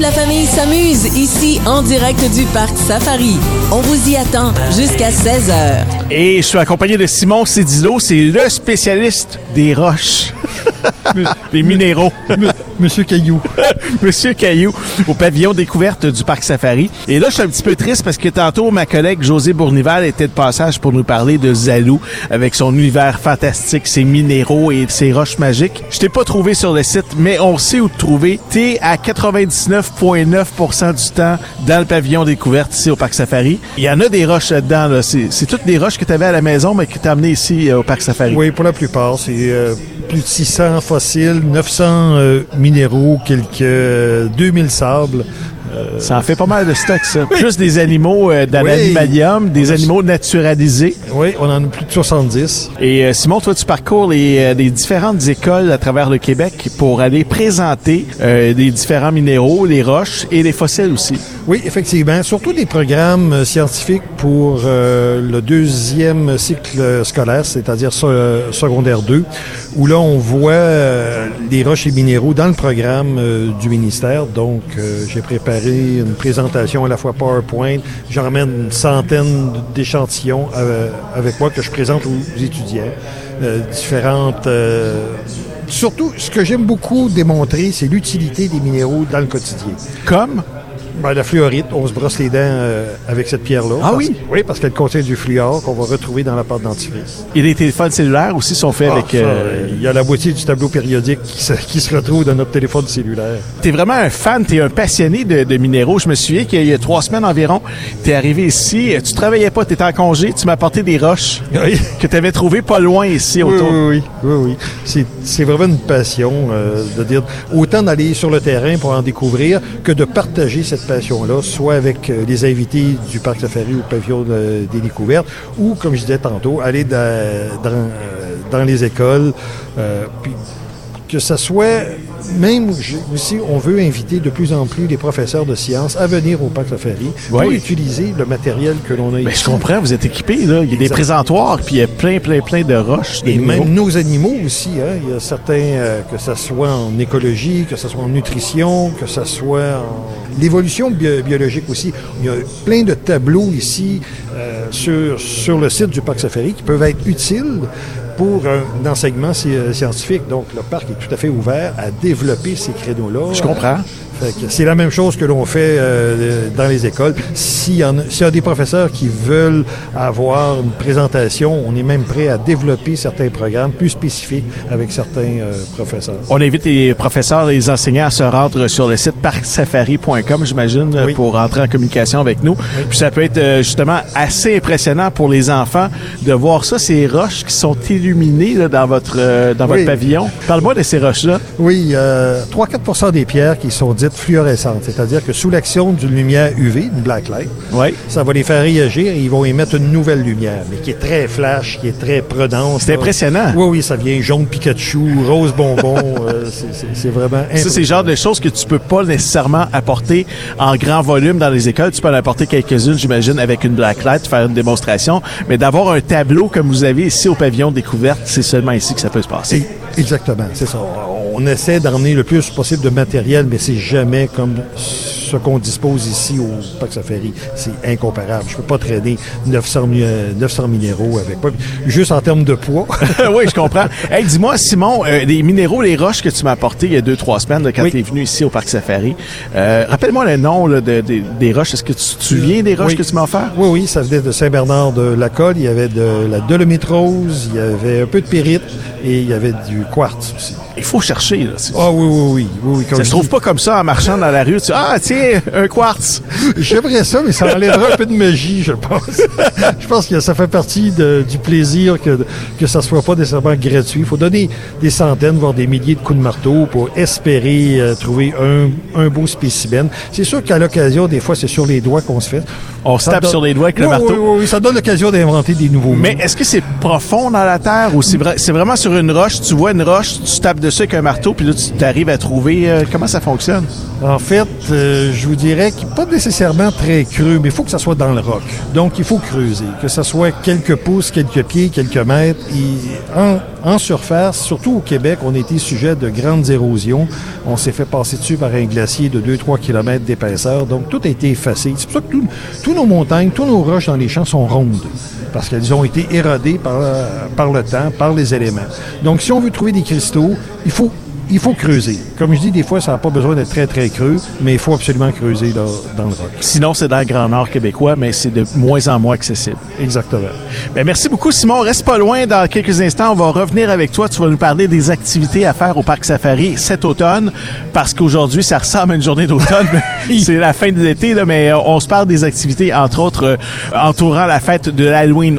La famille s'amuse ici en direct du parc Safari. On vous y attend jusqu'à 16h. Et je suis accompagné de Simon Cédillo, c'est le spécialiste des roches. Des minéraux. Monsieur Caillou. Monsieur Caillou, au pavillon découverte du Parc Safari. Et là, je suis un petit peu triste parce que tantôt, ma collègue José Bournival était de passage pour nous parler de Zalou avec son univers fantastique, ses minéraux et ses roches magiques. Je t'ai pas trouvé sur le site, mais on sait où te trouver. T'es à 99,9% du temps dans le pavillon découverte ici au Parc Safari. Il y en a des roches là-dedans. Là. C'est, c'est toutes des roches que tu avais à la maison, mais que tu as amenées ici euh, au Parc Safari. Oui, pour la plupart. C'est euh, plus de 600 fossiles, 900 euh, minéraux, quelques 2000 sables. Ça en fait pas mal de stock, ça. Plus des animaux euh, dans Oui. l'animalium, des animaux naturalisés. Oui, on en a plus de 70. Et euh, Simon, toi, tu parcours les, euh, les différentes écoles à travers le Québec pour aller présenter euh, des différents minéraux, les roches et les fossiles aussi. Oui, effectivement. Surtout des programmes euh, scientifiques pour euh, le deuxième cycle scolaire, c'est-à-dire euh, secondaire 2, où là, on voit euh, les roches et minéraux dans le programme euh, du ministère. Donc, euh, j'ai préparé une présentation à la fois PowerPoint. J'emmène une centaine d'échantillons euh, avec moi que je présente aux étudiants. Euh, différentes... euh, Surtout, ce que j'aime beaucoup démontrer, c'est l'utilité des minéraux dans le quotidien. Comme? Ben, la fluorite, on se brosse les dents euh, avec cette pierre-là. Ah Parce- oui? Oui, parce qu'elle contient du fluor qu'on va retrouver dans la pâte dentifrice. et les téléphones cellulaires aussi sont faits Ah, avec... euh, il y a la moitié du tableau périodique qui se, qui se retrouve dans notre téléphone cellulaire. T'es vraiment un fan, t'es un passionné de, de minéraux. Je me souviens qu'il y a trois semaines environ, t'es arrivé ici, euh, tu travaillais pas, t'étais en congé, tu m'as apporté des roches Oui. que t'avais trouvées pas loin ici Oui, autour. oui, oui, oui, oui. C'est, c'est vraiment une passion euh, de dire autant d'aller sur le terrain pour en découvrir que de partager cette soit avec euh, les invités du Parc Safari ou pavillon de- des découvertes, ou, comme je disais tantôt, aller dans, euh, les écoles, euh, puis que ça soit, même aussi, on veut inviter de plus en plus les professeurs de sciences à venir au Parc Safari pour Oui. utiliser le matériel que l'on a Ben, ici. je comprends, vous êtes équipés, là. Il y a des présentoirs, puis il y a plein, plein, plein de roches. de Et même nos animaux aussi. Hein. Il y a certains, euh, que ce soit en écologie, que ce soit en nutrition, que ce soit en l'évolution bio- biologique aussi. Il y a plein de tableaux ici euh, sur, sur le site du Parc Safari qui peuvent être utiles pour un enseignement euh, scientifique. Donc, le parc est tout à fait ouvert à développer ces créneaux-là. Je comprends. Fait que C'est la même chose que l'on fait euh, dans les écoles. S'il y, y a des professeurs qui veulent avoir une présentation, on est même prêt à développer certains programmes plus spécifiques avec certains euh, professeurs. On invite les professeurs et les enseignants à se rendre sur le site parcsafari.com, j'imagine, Oui. pour entrer en communication avec nous. Puis ça peut être euh, justement assez impressionnant pour les enfants de voir ça, ces roches qui sont illuminées là, dans votre euh, dans votre pavillon. Parle-moi de ces roches-là. Oui, euh, 3-4% des pierres qui sont dites fluorescentes, c'est-à-dire que sous l'action d'une lumière UV, une black light, ça va les faire réagir et ils vont émettre une nouvelle lumière, mais qui est très flash, qui est très prenante. C'est impressionnant. Oui, oui, ça vient jaune Pikachu, rose bonbon. euh, c'est- vraiment Ça, c'est le genre de choses que tu peux pas nécessairement apporter en grand volume dans les écoles. Tu peux en apporter quelques-unes, j'imagine, avec une blacklight, faire une démonstration. Mais d'avoir un tableau comme vous avez ici au pavillon découverte, c'est seulement ici que ça peut se passer. Et- Exactement, c'est ça. On essaie d'emmener le plus possible de matériel, mais c'est jamais comme ce qu'on dispose ici au Parc Safari. C'est incomparable. Je peux pas traîner 900, mi- euh, 900 minéraux avec moi. Juste en termes de poids. oui, je comprends. Hey, dis-moi, Simon, euh, les minéraux, les roches que tu m'as apportées il y a deux, trois semaines là, quand Oui. tu es venu ici au Parc Safari, euh, rappelle-moi le nom là, de- de- des roches. Est-ce que tu te souviens des roches Oui. que tu m'as offert? Oui, oui, ça venait de Saint-Bernard de la Colle. Il y avait de la dolomite rose, il y avait un peu de pyrite et il y avait du quartz aussi. Il faut chercher. Là. Ah oui, oui, oui. oui, oui ça se trouve pas comme ça en marchant dans la rue. Tu ah tiens un quartz. J'aimerais ça, mais ça enlèverait un peu de magie, je pense. je pense que ça fait partie de- du plaisir que, que ça soit pas nécessairement gratuit. Il faut donner des centaines, voire des milliers de coups de marteau pour espérer euh, trouver un, un beau spécimen. C'est sûr qu'à l'occasion, des fois, c'est sur les doigts qu'on se fait. On se tape donne- sur les doigts avec le marteau. Oui, oui, oui, ça donne l'occasion d'inventer des nouveaux Mais est-ce que c'est profond dans la terre ou c'est vrai- c'est vraiment sur une roche, tu vois une roche, tu tapes dessus avec un marteau, puis là, tu arrives à trouver euh, comment ça fonctionne? En fait, euh, je vous dirais qu'il n'est pas nécessairement très creux, mais il faut que ça soit dans le roc. Donc, il faut creuser, que ça soit quelques pouces, quelques pieds, quelques mètres. En, surface, surtout au Québec, on a été sujet de grandes érosions. On s'est fait passer dessus par un glacier de 2-3 km d'épaisseur. Donc, tout a été effacé. C'est pour ça que tous tous nos montagnes, tous nos roches dans les champs sont rondes parce qu'elles ont été érodées par, par le temps, par les éléments. Donc, si on veut trouver des cristaux, il faut il faut creuser. Comme je dis, des fois, ça n'a pas besoin d'être très, très creux, mais il faut absolument creuser là, dans le roc. Sinon, c'est dans le Grand Nord québécois, mais c'est de moins en moins accessible. Exactement. Bien, merci beaucoup, Simon. Reste pas loin. Dans quelques instants, on va revenir avec toi. Tu vas nous parler des activités à faire au Parc Safari cet automne, parce qu'aujourd'hui, ça ressemble à une journée d'automne. c'est la fin de l'été, mais euh, on se parle des activités, entre autres, euh, entourant la fête de l'Halloween.